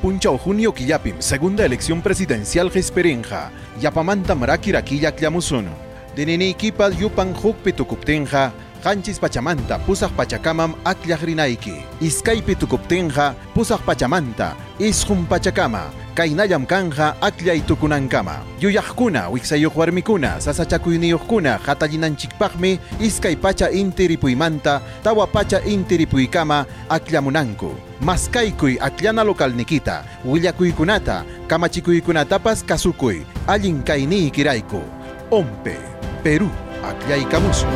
Puncha junio quillapim, segunda elección presidencial Gesperinja. Yapamanta marakiraquilla clamusuno. Denene yupan hukpe tukuptenja, Hanchis Pachamanta, Pusaq Pachakamam Aklajrinaiki. Iskaypi tukuptenja, Pusaq Pachamanta, Ishum Pachakama, Kainayam Kanja Aklay Tukunankama. Yuyajkuna, Wixayuq warmikuna, Sasachakuyniuqkuna, Hatallinanchikpaqmi, Iskay Pacha Intiripuymanta, Tawa Pacha Intiripuykama, Aklamunanku. Maskaykuy Akllana Localnikita, Willakuykunata, Kamachikuykunatapas Kasukuy, Allin Kaini Kiraiku. Ompe, Perú, Aklaykamusu.